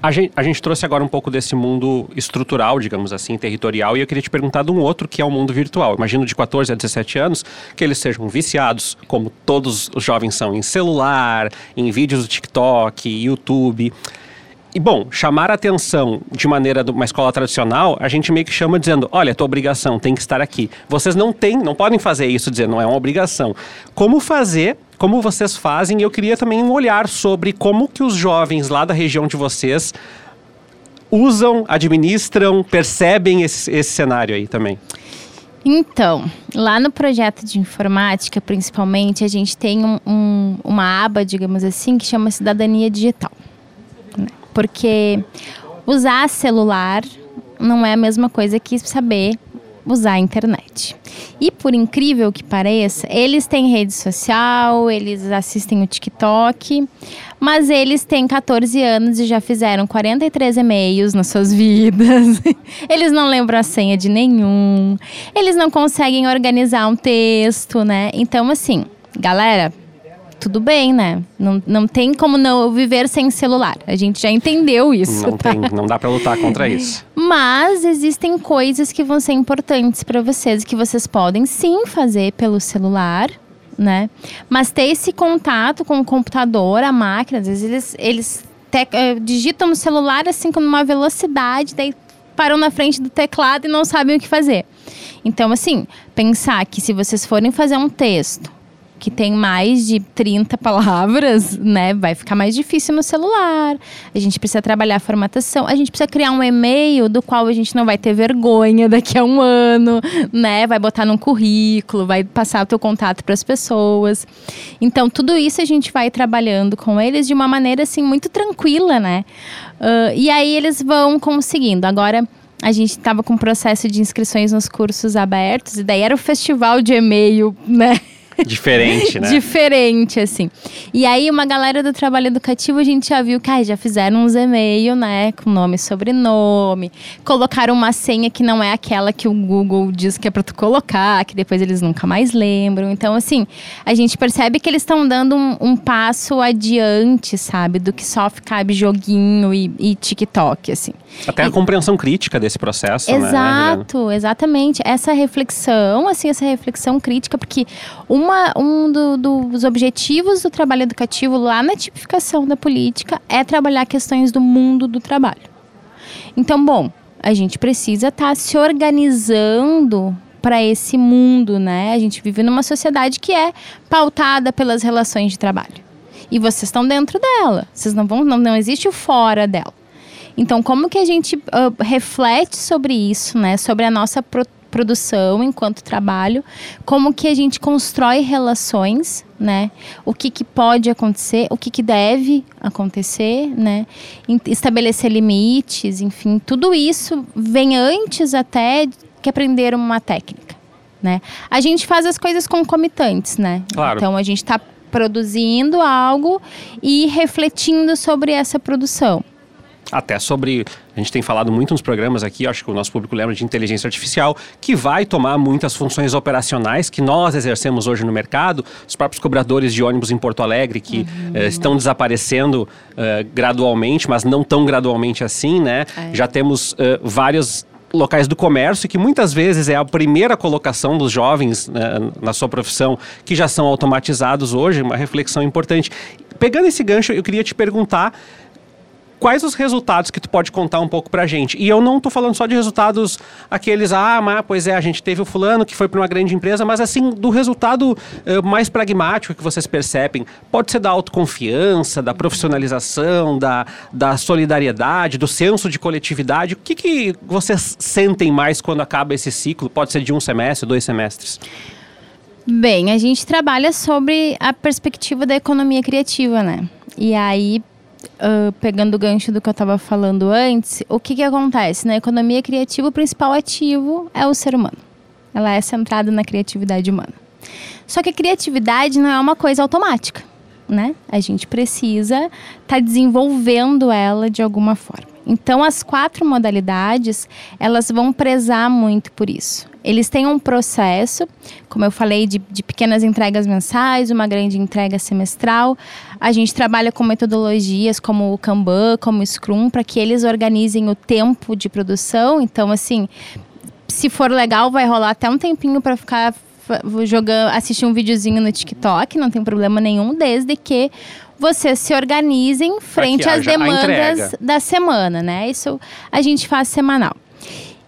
A gente, a gente trouxe agora um pouco desse mundo estrutural, digamos assim, territorial, e eu queria te perguntar de um outro que é o mundo virtual. Imagino de 14 a 17 anos que eles sejam viciados, como todos os jovens são, em celular, em vídeos do TikTok, YouTube. E bom, chamar a atenção de maneira de uma escola tradicional, a gente meio que chama dizendo: olha, é tua obrigação, tem que estar aqui. Vocês não têm, não podem fazer isso, dizer, não é uma obrigação. Como fazer como vocês fazem, e eu queria também um olhar sobre como que os jovens lá da região de vocês usam, administram, percebem esse, esse cenário aí também. Então, lá no projeto de informática, principalmente, a gente tem um, um, uma aba, digamos assim, que chama Cidadania Digital porque usar celular não é a mesma coisa que saber usar a internet. E por incrível que pareça, eles têm rede social, eles assistem o TikTok, mas eles têm 14 anos e já fizeram 43 e-mails nas suas vidas. eles não lembram a senha de nenhum. Eles não conseguem organizar um texto, né? Então, assim, galera, tudo bem, né? Não, não tem como não viver sem celular. A gente já entendeu isso. Não, tá? tem, não dá para lutar contra isso. Mas existem coisas que vão ser importantes para vocês, que vocês podem sim fazer pelo celular, né? Mas ter esse contato com o computador, a máquina, às vezes eles, eles te, uh, digitam no celular assim com uma velocidade, daí param na frente do teclado e não sabem o que fazer. Então, assim, pensar que se vocês forem fazer um texto que tem mais de 30 palavras, né, vai ficar mais difícil no celular. A gente precisa trabalhar a formatação, a gente precisa criar um e-mail do qual a gente não vai ter vergonha daqui a um ano, né? Vai botar num currículo, vai passar o teu contato para as pessoas. Então, tudo isso a gente vai trabalhando com eles de uma maneira assim muito tranquila, né? Uh, e aí eles vão conseguindo. Agora a gente estava com um processo de inscrições nos cursos abertos, e daí era o festival de e-mail, né? Diferente, né? Diferente, assim. E aí, uma galera do trabalho educativo, a gente já viu que ah, já fizeram uns e-mail, né? Com nome e sobrenome. Colocaram uma senha que não é aquela que o Google diz que é pra tu colocar, que depois eles nunca mais lembram. Então, assim, a gente percebe que eles estão dando um, um, passo adiante, sabe? Do que só ficar joguinho e, e TikTok, assim. Até a compreensão crítica desse processo, né, Exato, né? exatamente. Essa reflexão, assim, essa reflexão crítica, porque uma, um do, dos objetivos do trabalho educativo lá na tipificação da política é trabalhar questões do mundo do trabalho. Então, bom, a gente precisa estar tá se organizando para esse mundo, né? A gente vive numa sociedade que é pautada pelas relações de trabalho. E vocês estão dentro dela. Vocês não vão, não, não existe o fora dela. Então, como que a gente uh, reflete sobre isso, né? Sobre a nossa pro produção enquanto trabalho, como que a gente constrói relações, né? O que, que pode acontecer, o que, que deve acontecer, né? Estabelecer limites, enfim, tudo isso vem antes até que aprender uma técnica, né? A gente faz as coisas concomitantes, né? Claro. Então a gente está produzindo algo e refletindo sobre essa produção até sobre. A gente tem falado muito nos programas aqui, acho que o nosso público lembra de inteligência artificial, que vai tomar muitas funções operacionais que nós exercemos hoje no mercado. Os próprios cobradores de ônibus em Porto Alegre, que uhum. eh, estão desaparecendo eh, gradualmente, mas não tão gradualmente assim, né? É. Já temos eh, vários locais do comércio, que muitas vezes é a primeira colocação dos jovens né, na sua profissão, que já são automatizados hoje, uma reflexão importante. Pegando esse gancho, eu queria te perguntar quais os resultados que tu pode contar um pouco pra gente? E eu não tô falando só de resultados aqueles, ah, mas, pois é, a gente teve o fulano que foi para uma grande empresa, mas assim, do resultado uh, mais pragmático que vocês percebem. Pode ser da autoconfiança, da profissionalização, da, da solidariedade, do senso de coletividade. O que, que vocês sentem mais quando acaba esse ciclo? Pode ser de um semestre, dois semestres? Bem, a gente trabalha sobre a perspectiva da economia criativa, né? E aí, uh, pegando o gancho do que eu estava falando antes, o que, que acontece? Na economia criativa, o principal ativo é o ser humano. Ela é centrada na criatividade humana. Só que a criatividade não é uma coisa automática, né? A gente precisa estar tá desenvolvendo ela de alguma forma. Então, as quatro modalidades, elas vão prezar muito por isso. Eles têm um processo, como eu falei, de, de pequenas entregas mensais, uma grande entrega semestral. A gente trabalha com metodologias como o Kanban, como o Scrum, para que eles organizem o tempo de produção. Então, assim, se for legal, vai rolar até um tempinho para ficar jogando, assistir um videozinho no TikTok, não tem problema nenhum, desde que vocês se organizem frente às demandas da semana, né? Isso a gente faz semanal.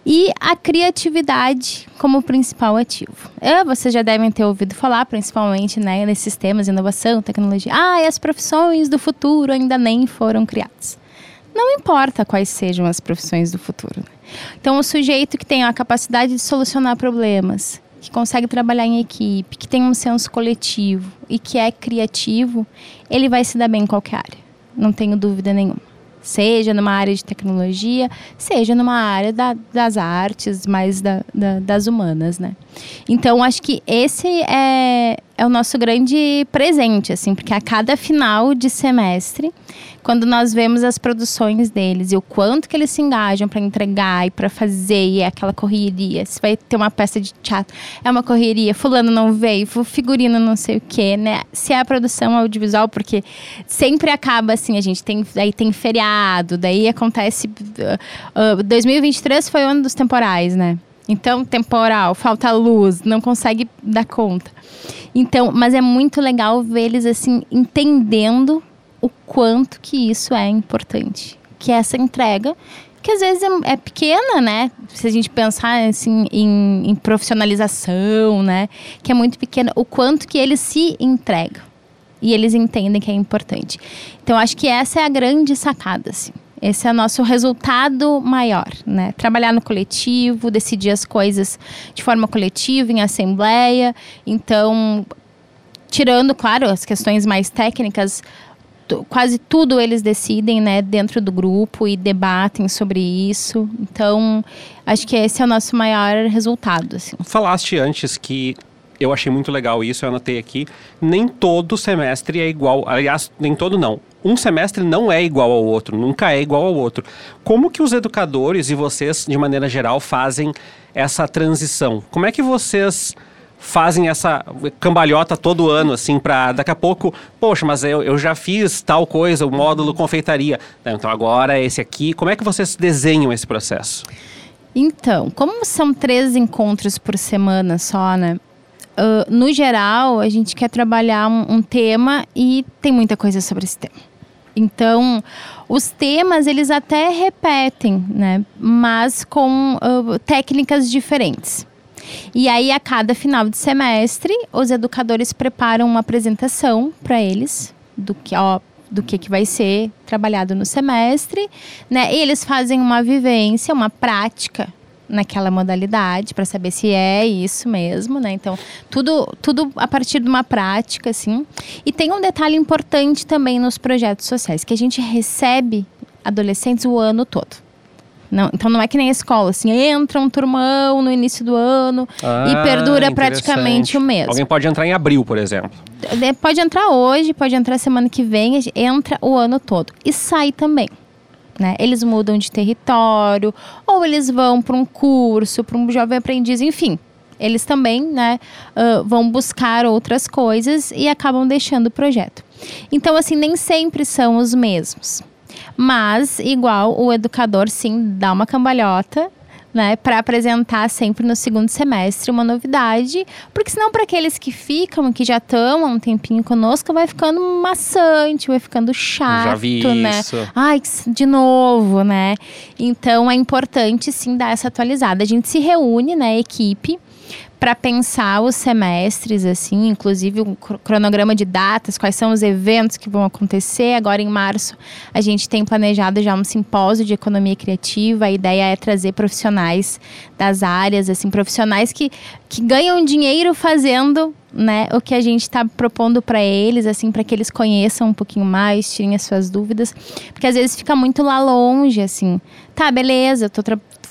E a criatividade como principal ativo. É, vocês já devem ter ouvido falar, principalmente né, nesses temas, inovação, tecnologia. Ah, e as profissões do futuro ainda nem foram criadas. Não importa quais sejam as profissões do futuro. Né? Então, o sujeito que tem a capacidade de solucionar problemas, que consegue trabalhar em equipe, que tem um senso coletivo e que é criativo, ele vai se dar bem em qualquer área. Não tenho dúvida nenhuma Seja numa área de tecnologia, seja numa área da, das artes, mais da, da, das humanas, né? Então, acho que esse é, é o nosso grande presente, assim, porque a cada final de semestre, quando nós vemos as produções deles e o quanto que eles se engajam para entregar e para fazer, e é aquela correria, se vai ter uma peça de teatro, é uma correria, fulano não veio, figurino não sei o quê, né? Se é a produção audiovisual, porque sempre acaba assim, a gente tem, aí tem feriado, daí acontece, uh, uh, 2023 foi o ano dos temporais, né? Então, temporal, falta luz, não consegue dar conta. Então, mas é muito legal ver eles assim entendendo o quanto que isso é importante, que essa entrega que às vezes é, é, pequena, né? Se a gente pensar assim em, em, profissionalização, né? Que é muito pequena, o quanto que eles se entregam e eles entendem que é importante. Então acho que essa é a grande sacada, assim. Esse é o nosso resultado maior, né? Trabalhar no coletivo, decidir as coisas de forma coletiva, em assembleia. Então, tirando, claro, as questões mais técnicas, quase tudo eles decidem, né, dentro do grupo e debatem sobre isso. Então, acho que esse é o nosso maior resultado. Assim. Falaste antes que eu achei muito legal isso, eu anotei aqui. Nem todo semestre é igual. Aliás, nem todo não. Um semestre não é igual ao outro, nunca é igual ao outro. Como que os educadores e vocês, de maneira geral, fazem essa transição? Como é que vocês fazem essa cambalhota todo ano, assim, para daqui a pouco, poxa, mas eu, eu já fiz tal coisa, o módulo confeitaria. Então agora esse aqui. Como é que vocês desenham esse processo? Então, como são três encontros por semana só, né? Uh, no geral, a gente quer trabalhar um, um, tema e tem muita coisa sobre esse tema. Então, os temas eles até repetem, né? Mas com uh, técnicas diferentes. E aí, a cada final de semestre, os educadores preparam uma apresentação para eles do que, ó, do que, que vai ser trabalhado no semestre, né? E eles fazem uma vivência, uma prática naquela modalidade para saber se é isso mesmo, né? Então, tudo tudo a partir de uma prática assim. E tem um detalhe importante também nos projetos sociais, que a gente recebe adolescentes o ano todo. Não, então não é que nem a escola, assim, entra um turmão no início do ano ah, e perdura praticamente o mesmo. Alguém pode entrar em abril, por exemplo. Pode entrar hoje, pode entrar semana que vem, entra o ano todo. E sai também. Né? Eles mudam de território, ou eles vão para um curso, para um jovem aprendiz, enfim. Eles também né, uh, vão buscar outras coisas e acabam deixando o projeto. Então, assim, nem sempre são os mesmos. Mas, igual, o educador sim dá uma cambalhota né, para apresentar sempre no segundo semestre uma novidade, porque senão para aqueles que ficam, que já estão há um tempinho conosco, vai ficando maçante, vai ficando chato, já vi né? Isso. Ai, de novo, né? Então é importante sim dar essa atualizada. A gente se reúne, né, equipe, para pensar os semestres, assim, inclusive um cronograma de datas, quais são os eventos que vão acontecer. Agora, em março, a gente tem planejado já um simpósio de economia criativa. A ideia é trazer profissionais das áreas, assim, profissionais que, que ganham dinheiro fazendo né, o que a gente está propondo para eles, assim, para que eles conheçam um pouquinho mais, tirem as suas dúvidas, porque às vezes fica muito lá longe, assim. Tá, beleza, eu tô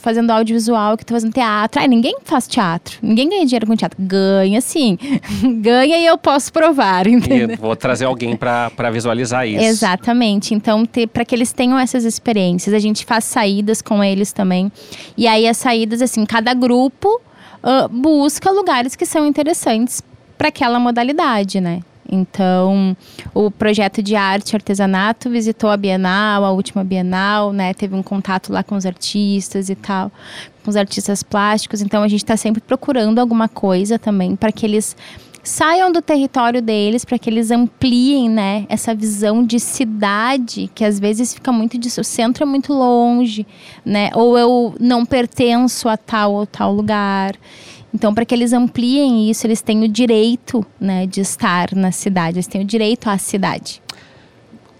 fazendo audiovisual, que tô fazendo teatro. Ai, ninguém faz teatro. Ninguém ganha dinheiro com teatro. Ganha sim. ganha e eu posso provar, entendeu? E vou trazer alguém para visualizar isso. Exatamente. Então, para que eles tenham essas experiências, a gente faz saídas com eles também. E aí as saídas, assim, cada grupo uh, busca lugares que são interessantes para aquela modalidade, né? Então, o projeto de arte e artesanato visitou a Bienal, a última Bienal, né? Teve um contato lá com os artistas e tal, com os artistas plásticos. Então, a gente está sempre procurando alguma coisa também para que eles saiam do território deles, para que eles ampliem, né? Essa visão de cidade que às vezes fica muito disso. O centro é muito longe, né? Ou eu não pertenço a tal ou tal lugar. Então, para que eles ampliem isso, eles têm o direito né, de estar na cidade, eles têm o direito à cidade.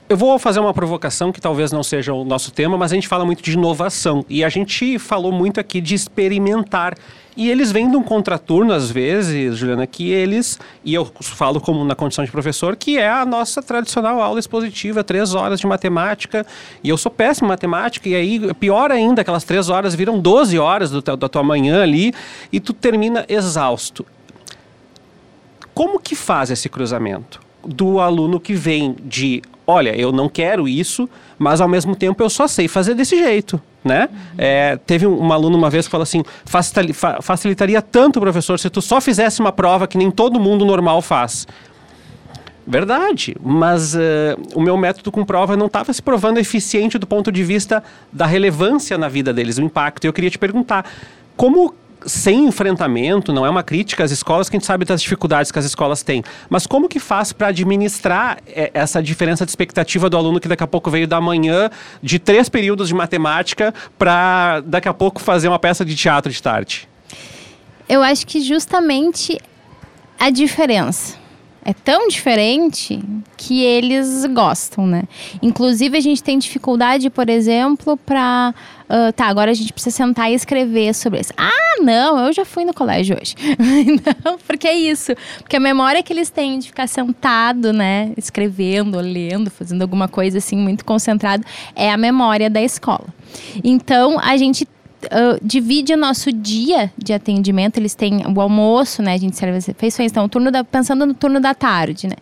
Eu vou fazer uma provocação que talvez não seja o nosso tema, mas a gente fala muito de inovação. E a gente falou muito aqui de experimentar. E eles vêm de um contraturno, às vezes, Juliana, que eles, e eu falo como na condição de professor, que é a nossa tradicional aula expositiva, três horas de matemática. E eu sou péssimo em matemática, e aí, pior ainda, aquelas três horas viram 12 horas do, da tua manhã ali, e tu termina exausto. Como que faz esse cruzamento? Do aluno que vem de olha, eu não quero isso, mas ao mesmo tempo eu só sei fazer desse jeito. Né? Uhum. É, teve um, um, aluno uma vez que falou assim: facilitaria tanto, professor, se tu só fizesse uma prova que nem todo mundo normal faz. Verdade, mas uh, o meu método com prova não estava se provando eficiente do ponto de vista da relevância na vida deles, o impacto. E eu queria te perguntar: como sem enfrentamento, não é uma crítica às escolas, que a gente sabe das dificuldades que as escolas têm. Mas como que faz para administrar é, essa diferença de expectativa do aluno que daqui a pouco veio da manhã de três períodos de matemática para daqui a pouco fazer uma peça de teatro de tarde? Eu acho que justamente a diferença é tão diferente que eles gostam, né? Inclusive a gente tem dificuldade, por exemplo, para uh, tá, agora a gente precisa sentar e escrever sobre isso. Ah, não, eu já fui no colégio hoje. não, porque é isso, porque a memória que eles têm de ficar sentado, né, escrevendo, lendo, fazendo alguma coisa assim muito concentrado, é a memória da escola. Então a gente uh, divide o nosso dia de atendimento. Eles têm o almoço, né? A gente serve as refeições. Então, turno da, pensando no turno da tarde, né?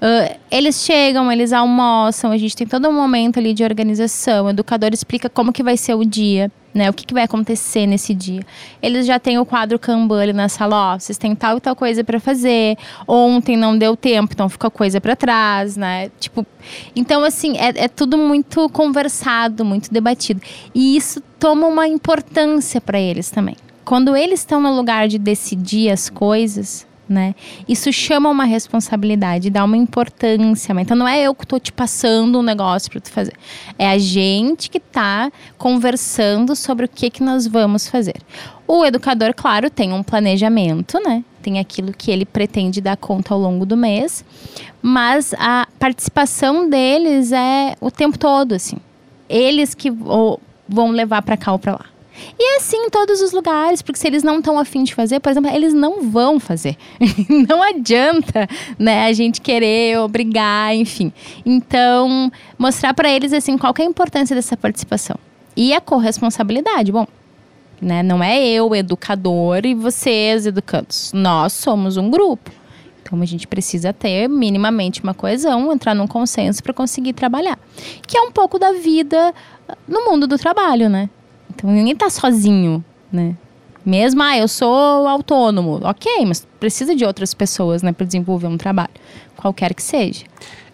Uh, eles chegam, eles almoçam, a gente tem todo um momento ali de organização. O educador explica como que vai ser o dia né? O que, que vai acontecer nesse dia? Eles já têm o quadro Kanban ali na sala, ó, vocês têm tal e tal coisa para fazer. Ontem não deu tempo, então fica coisa para trás, né? Tipo, então assim, é, é tudo muito conversado, muito debatido. E isso toma uma importância para eles também. Quando eles estão no lugar de decidir as coisas, né? Isso chama uma responsabilidade, dá uma importância. Então não é eu que estou te passando um negócio para tu fazer. É a gente que está conversando sobre o que, que nós vamos fazer. O educador, claro, tem um planejamento, né? Tem aquilo que ele pretende dar conta ao longo do mês, mas a participação deles é o tempo todo, assim. Eles que vão levar para cá ou para lá. E é assim em todos os lugares, porque se eles não estão afim de fazer, por exemplo, eles não vão fazer. não adianta, né, a gente querer obrigar, enfim. Então, mostrar para eles assim qual é a importância dessa participação. E a corresponsabilidade. Bom, né, não é eu, educador, e vocês, educandos. Nós somos um grupo. Então a gente precisa ter minimamente uma coesão, entrar num consenso para conseguir trabalhar. Que é um pouco da vida no mundo do trabalho, né? Então ninguém tá sozinho, né? Mesmo, ah, eu sou autônomo. Ok, mas precisa de outras pessoas, né, para desenvolver um trabalho, qualquer que seja.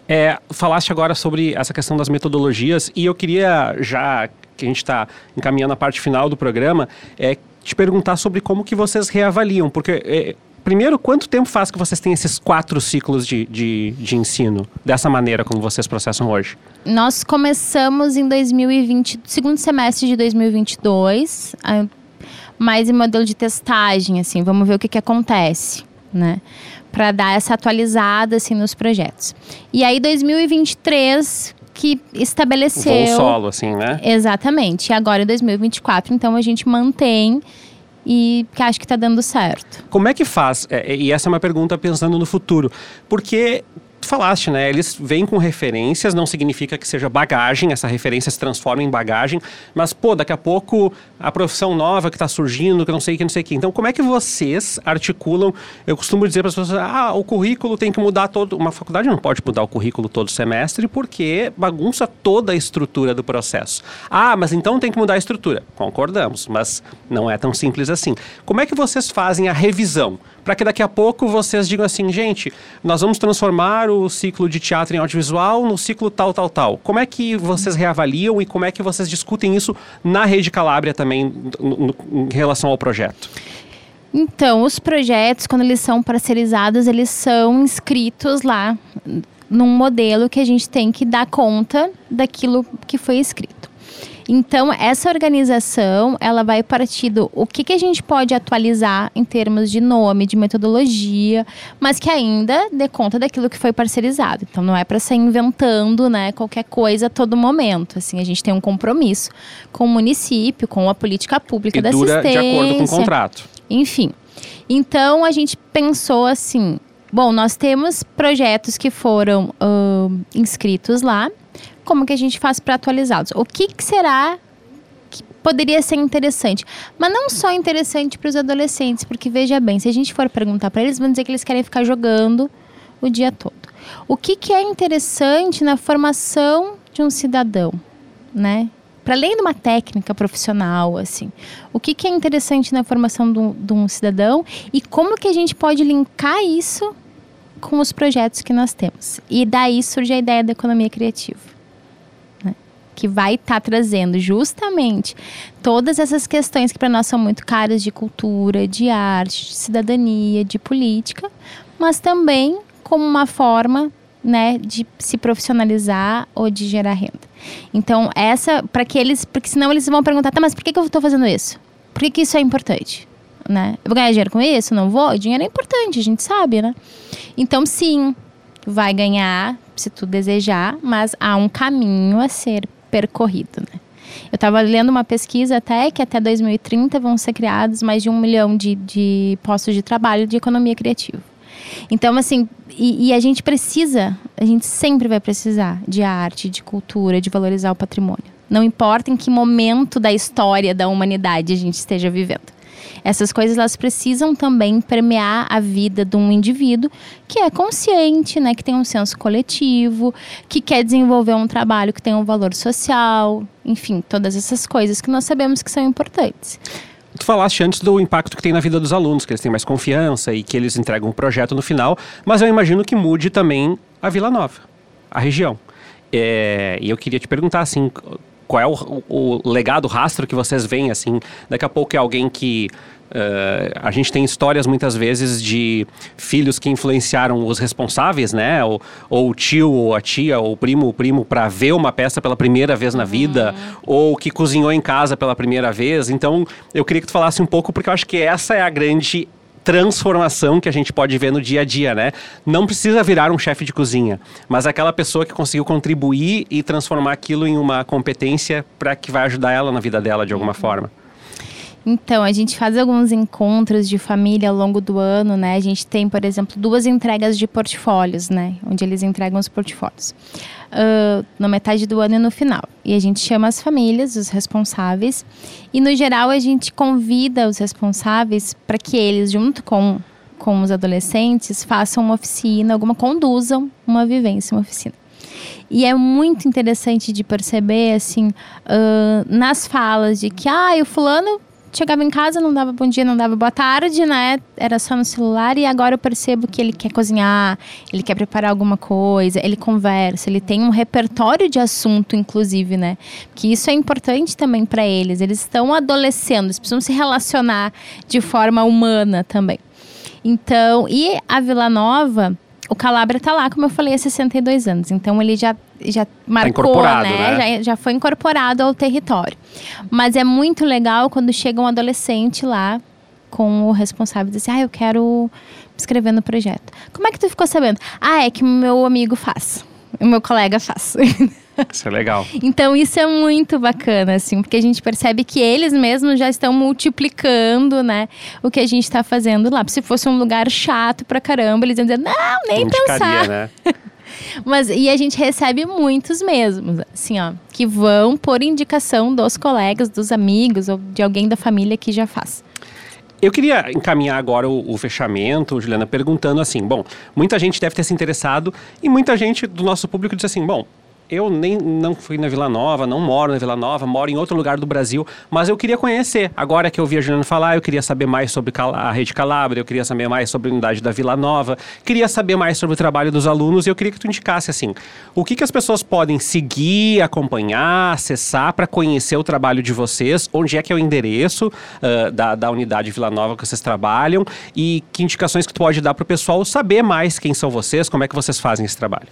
É, falaste agora sobre essa questão das metodologias e eu queria, já que a gente está encaminhando a parte final do programa, é te perguntar sobre como que vocês reavaliam, porque é, primeiro, quanto tempo faz que vocês têm esses quatro ciclos de, de, de ensino, dessa maneira como vocês processam hoje? Nós começamos em 2020, segundo semestre de 2022, mais em modelo de testagem, assim, vamos ver o que, que acontece, né? Para dar essa atualizada, assim, nos projetos. E aí, 2023, que estabeleceu... Voo solo, assim, né? Exatamente. E agora, em 2024, então, a gente mantém e que acho que está dando certo. Como é que faz? É, e essa é uma pergunta pensando no futuro. Porque falaste, né? Eles vêm com referências, não significa que seja bagagem, essa referência se transforma em bagagem, mas, pô, daqui a pouco a profissão nova que está surgindo, que não sei o que, não sei o que. Então, como é que vocês articulam? Eu costumo dizer para as pessoas, ah, o currículo tem que mudar todo. Uma faculdade não pode mudar o currículo todo semestre porque bagunça toda a estrutura do processo. Ah, mas então tem que mudar a estrutura. Concordamos, mas não é tão simples assim. Como é que vocês fazem a revisão? Para que daqui a pouco vocês digam assim, gente, nós vamos transformar o ciclo de teatro em audiovisual no ciclo tal, tal, tal. Como é que vocês reavaliam e como é que vocês discutem isso na Rede Calábria também em relação ao projeto? Então, os projetos, quando eles são parcerizados, eles são inscritos lá num modelo que a gente tem que dar conta daquilo que foi escrito. Então, essa organização, ela vai partir do o que, que a gente pode atualizar em termos de nome, de metodologia, mas que ainda dê conta daquilo que foi parcerizado. Então, não é para sair inventando, né, qualquer coisa a todo momento. Assim, a gente tem um compromisso com o município, com a política pública e da dura assistência. de acordo com o contrato. Enfim. Então, a gente pensou assim, bom, nós temos projetos que foram uh, inscritos lá, como que a gente faz para atualizá-los? O que, que será que poderia ser interessante? Mas não só interessante para os adolescentes, porque veja bem, se a gente for perguntar para eles, vão dizer que eles querem ficar jogando o dia todo. O que, que é interessante na formação de um cidadão, né? Para além de uma técnica profissional, assim, o que, que é interessante na formação de um, cidadão e como que a gente pode linkar isso com os projetos que nós temos. E daí surge a ideia da economia criativa que vai estar tá trazendo justamente todas essas questões que para nós são muito caras de cultura, de arte, de cidadania, de política, mas também como uma forma né, de se profissionalizar ou de gerar renda. Então, essa, para que eles, porque senão eles vão perguntar, tá, mas por que, que eu estou fazendo isso? Por que, que isso é importante? Né? Eu vou ganhar dinheiro com isso? Não vou? O dinheiro é importante, a gente sabe, né? Então, sim, vai ganhar, se tu desejar, mas há um caminho a ser percorrido. Né? Eu estava lendo uma pesquisa até que até 2030 vão ser criados mais de um milhão de, de postos de trabalho de economia criativa. Então, assim, e, e, a gente precisa, a gente sempre vai precisar de arte, de cultura, de valorizar o patrimônio. Não importa em que momento da história da humanidade a gente esteja vivendo. Essas coisas elas precisam também permear a vida de um indivíduo que é consciente, né, que tem um senso coletivo, que quer desenvolver um trabalho que tem um valor social, enfim, todas essas coisas que nós sabemos que são importantes. Tu falaste antes do impacto que tem na vida dos alunos, que eles têm mais confiança e que eles entregam o um projeto no final, mas eu imagino que mude também a Vila Nova, a região. É, e eu queria te perguntar assim, qual é o, o legado, o rastro que vocês veem, assim, daqui a pouco é alguém que Uh, a gente tem histórias muitas vezes de filhos que influenciaram os responsáveis, né? Ou, ou o tio, ou a tia, ou o primo, o primo, para ver uma peça pela primeira vez na uhum. vida, ou que cozinhou em casa pela primeira vez. Então, eu queria que tu falasse um pouco, porque eu acho que essa é a grande transformação que a gente pode ver no dia a dia, né? Não precisa virar um chefe de cozinha, mas aquela pessoa que conseguiu contribuir e transformar aquilo em uma competência para que vai ajudar ela na vida dela de alguma forma. Então, a gente faz alguns encontros de família ao longo do ano, né? A gente tem, por exemplo, duas entregas de portfólios, né? Onde eles entregam os portfólios. Uh, na metade do ano e no final. E a gente chama as famílias, os responsáveis. E, no geral, a gente convida os responsáveis para que eles, junto com, com os adolescentes, façam uma oficina, alguma, conduzam uma vivência, uma oficina. E é muito interessante de perceber, assim, uh, nas falas de que, ah, o fulano chegava em casa, não dava bom dia, não dava boa tarde, né? Era só no celular e agora eu percebo que ele quer cozinhar, ele quer preparar alguma coisa, ele conversa, ele tem um repertório de assunto, inclusive, né? Que isso é importante também para eles. Eles estão adolescendo, eles precisam se relacionar de forma humana também. Então, e a Vila Nova, o Calabria está lá, como eu falei, há 62 anos. Então ele já, já tá marcou, tá né? né? Já, já foi incorporado ao território. Mas é muito legal quando chega um adolescente lá com o responsável e diz assim, ah, eu quero me inscrever no projeto. Como é que tu ficou sabendo? Ah, é que meu amigo faz. O meu colega faz. Isso é legal. então isso é muito bacana, assim, porque a gente percebe que eles mesmos já estão multiplicando, né, o que a gente está fazendo lá. Se fosse um lugar chato pra caramba, eles iam dizer, não, nem pensar. Né? Mas, e a gente recebe muitos mesmos, assim, ó, que vão por indicação dos colegas, dos amigos ou de alguém da família que já faz. Eu queria encaminhar agora o, o, fechamento, Juliana, perguntando assim: bom, muita gente deve ter se interessado e muita gente do nosso público diz assim: bom, eu nem não fui na Vila Nova, não moro na Vila Nova, moro em outro lugar do Brasil, mas eu queria conhecer. Agora que eu vi a Juliana falar, eu queria saber mais sobre a Rede Calabria, eu queria saber mais sobre a unidade da Vila Nova, queria saber mais sobre o trabalho dos alunos e eu queria que tu indicasse assim, o que, que as pessoas podem seguir, acompanhar, acessar para conhecer o trabalho de vocês, onde é que é o endereço uh, da, da unidade Vila Nova que vocês trabalham e que indicações que tu pode dar para o pessoal saber mais quem são vocês, como é que vocês fazem esse trabalho.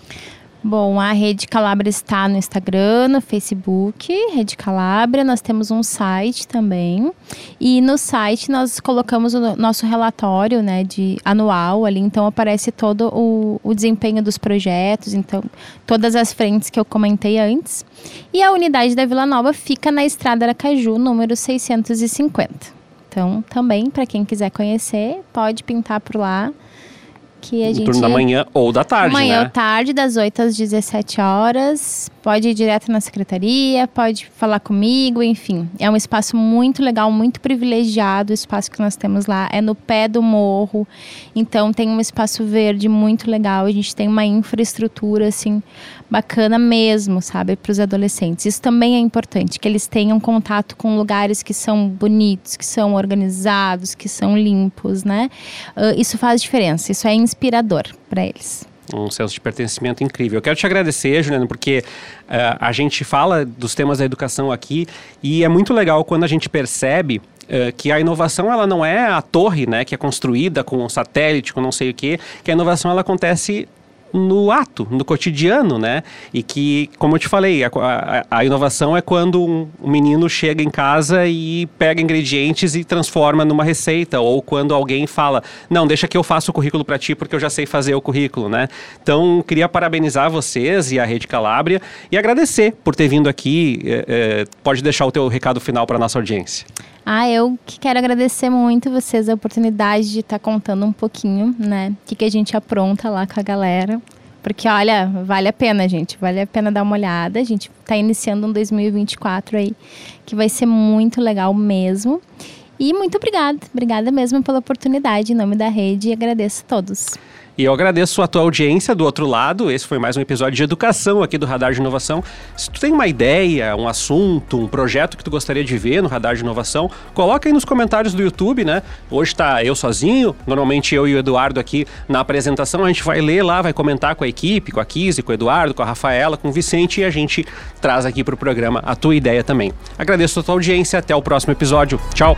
Bom, a Rede Calabria está no Instagram, no Facebook, Rede Calabria. Nós temos um site também. E no site nós colocamos o nosso relatório né, de anual ali. Então aparece todo o, o desempenho dos projetos, então todas as frentes que eu comentei antes. E a unidade da Vila Nova fica na Estrada Aracaju, número 650. Então, também, para quem quiser conhecer, pode pintar por lá que a no gente. turno da manhã ou da tarde, Manhã né? ou tarde, das 8 às 17 horas. Pode ir direto na secretaria, pode falar comigo, enfim. É um espaço muito legal, muito privilegiado. O espaço que nós temos lá é no pé do morro. Então tem um espaço verde muito legal. A gente tem uma infraestrutura, assim, bacana mesmo, sabe, para os adolescentes. Isso também é importante, que eles tenham contato com lugares que são bonitos, que são organizados, que são limpos, né? Uh, isso faz diferença, isso é inspirador para eles. Um senso de pertencimento incrível. Eu quero te agradecer, Juliana, porque uh, a gente fala dos temas da educação aqui e é muito legal quando a gente percebe uh, que a inovação ela não é a torre, né, que é construída com um satélite, com não sei o quê, que a inovação ela acontece no ato, no cotidiano, né? E que, como eu te falei, a, a, a inovação é quando um, menino chega em casa e pega ingredientes e transforma numa receita, ou quando alguém fala, não, deixa que eu faça o currículo para ti porque eu já sei fazer o currículo, né? Então, queria parabenizar vocês e a Rede Calabria e agradecer por ter vindo aqui. É, é, pode deixar o teu recado final para nossa audiência. Ah, eu que quero agradecer muito vocês a oportunidade de estar tá contando um pouquinho, né? O que, que a gente apronta lá com a galera. Porque, olha, vale a pena, gente. Vale a pena dar uma olhada. A gente está iniciando um 2024 aí, que vai ser muito legal mesmo. E muito obrigada. Obrigada mesmo pela oportunidade em nome da rede e agradeço a todos. E eu agradeço a tua audiência do outro lado. Esse foi mais um episódio de educação aqui do Radar de Inovação. Se tu tem uma ideia, um assunto, um projeto que tu gostaria de ver no Radar de Inovação, coloca aí nos comentários do YouTube, né? Hoje tá eu sozinho, normalmente eu e o Eduardo aqui na apresentação, a gente vai ler lá, vai comentar com a equipe, com a Kise, com o Eduardo, com a Rafaela, com o Vicente e a gente traz aqui pro programa a tua ideia também. Agradeço a tua audiência, até o próximo episódio. Tchau!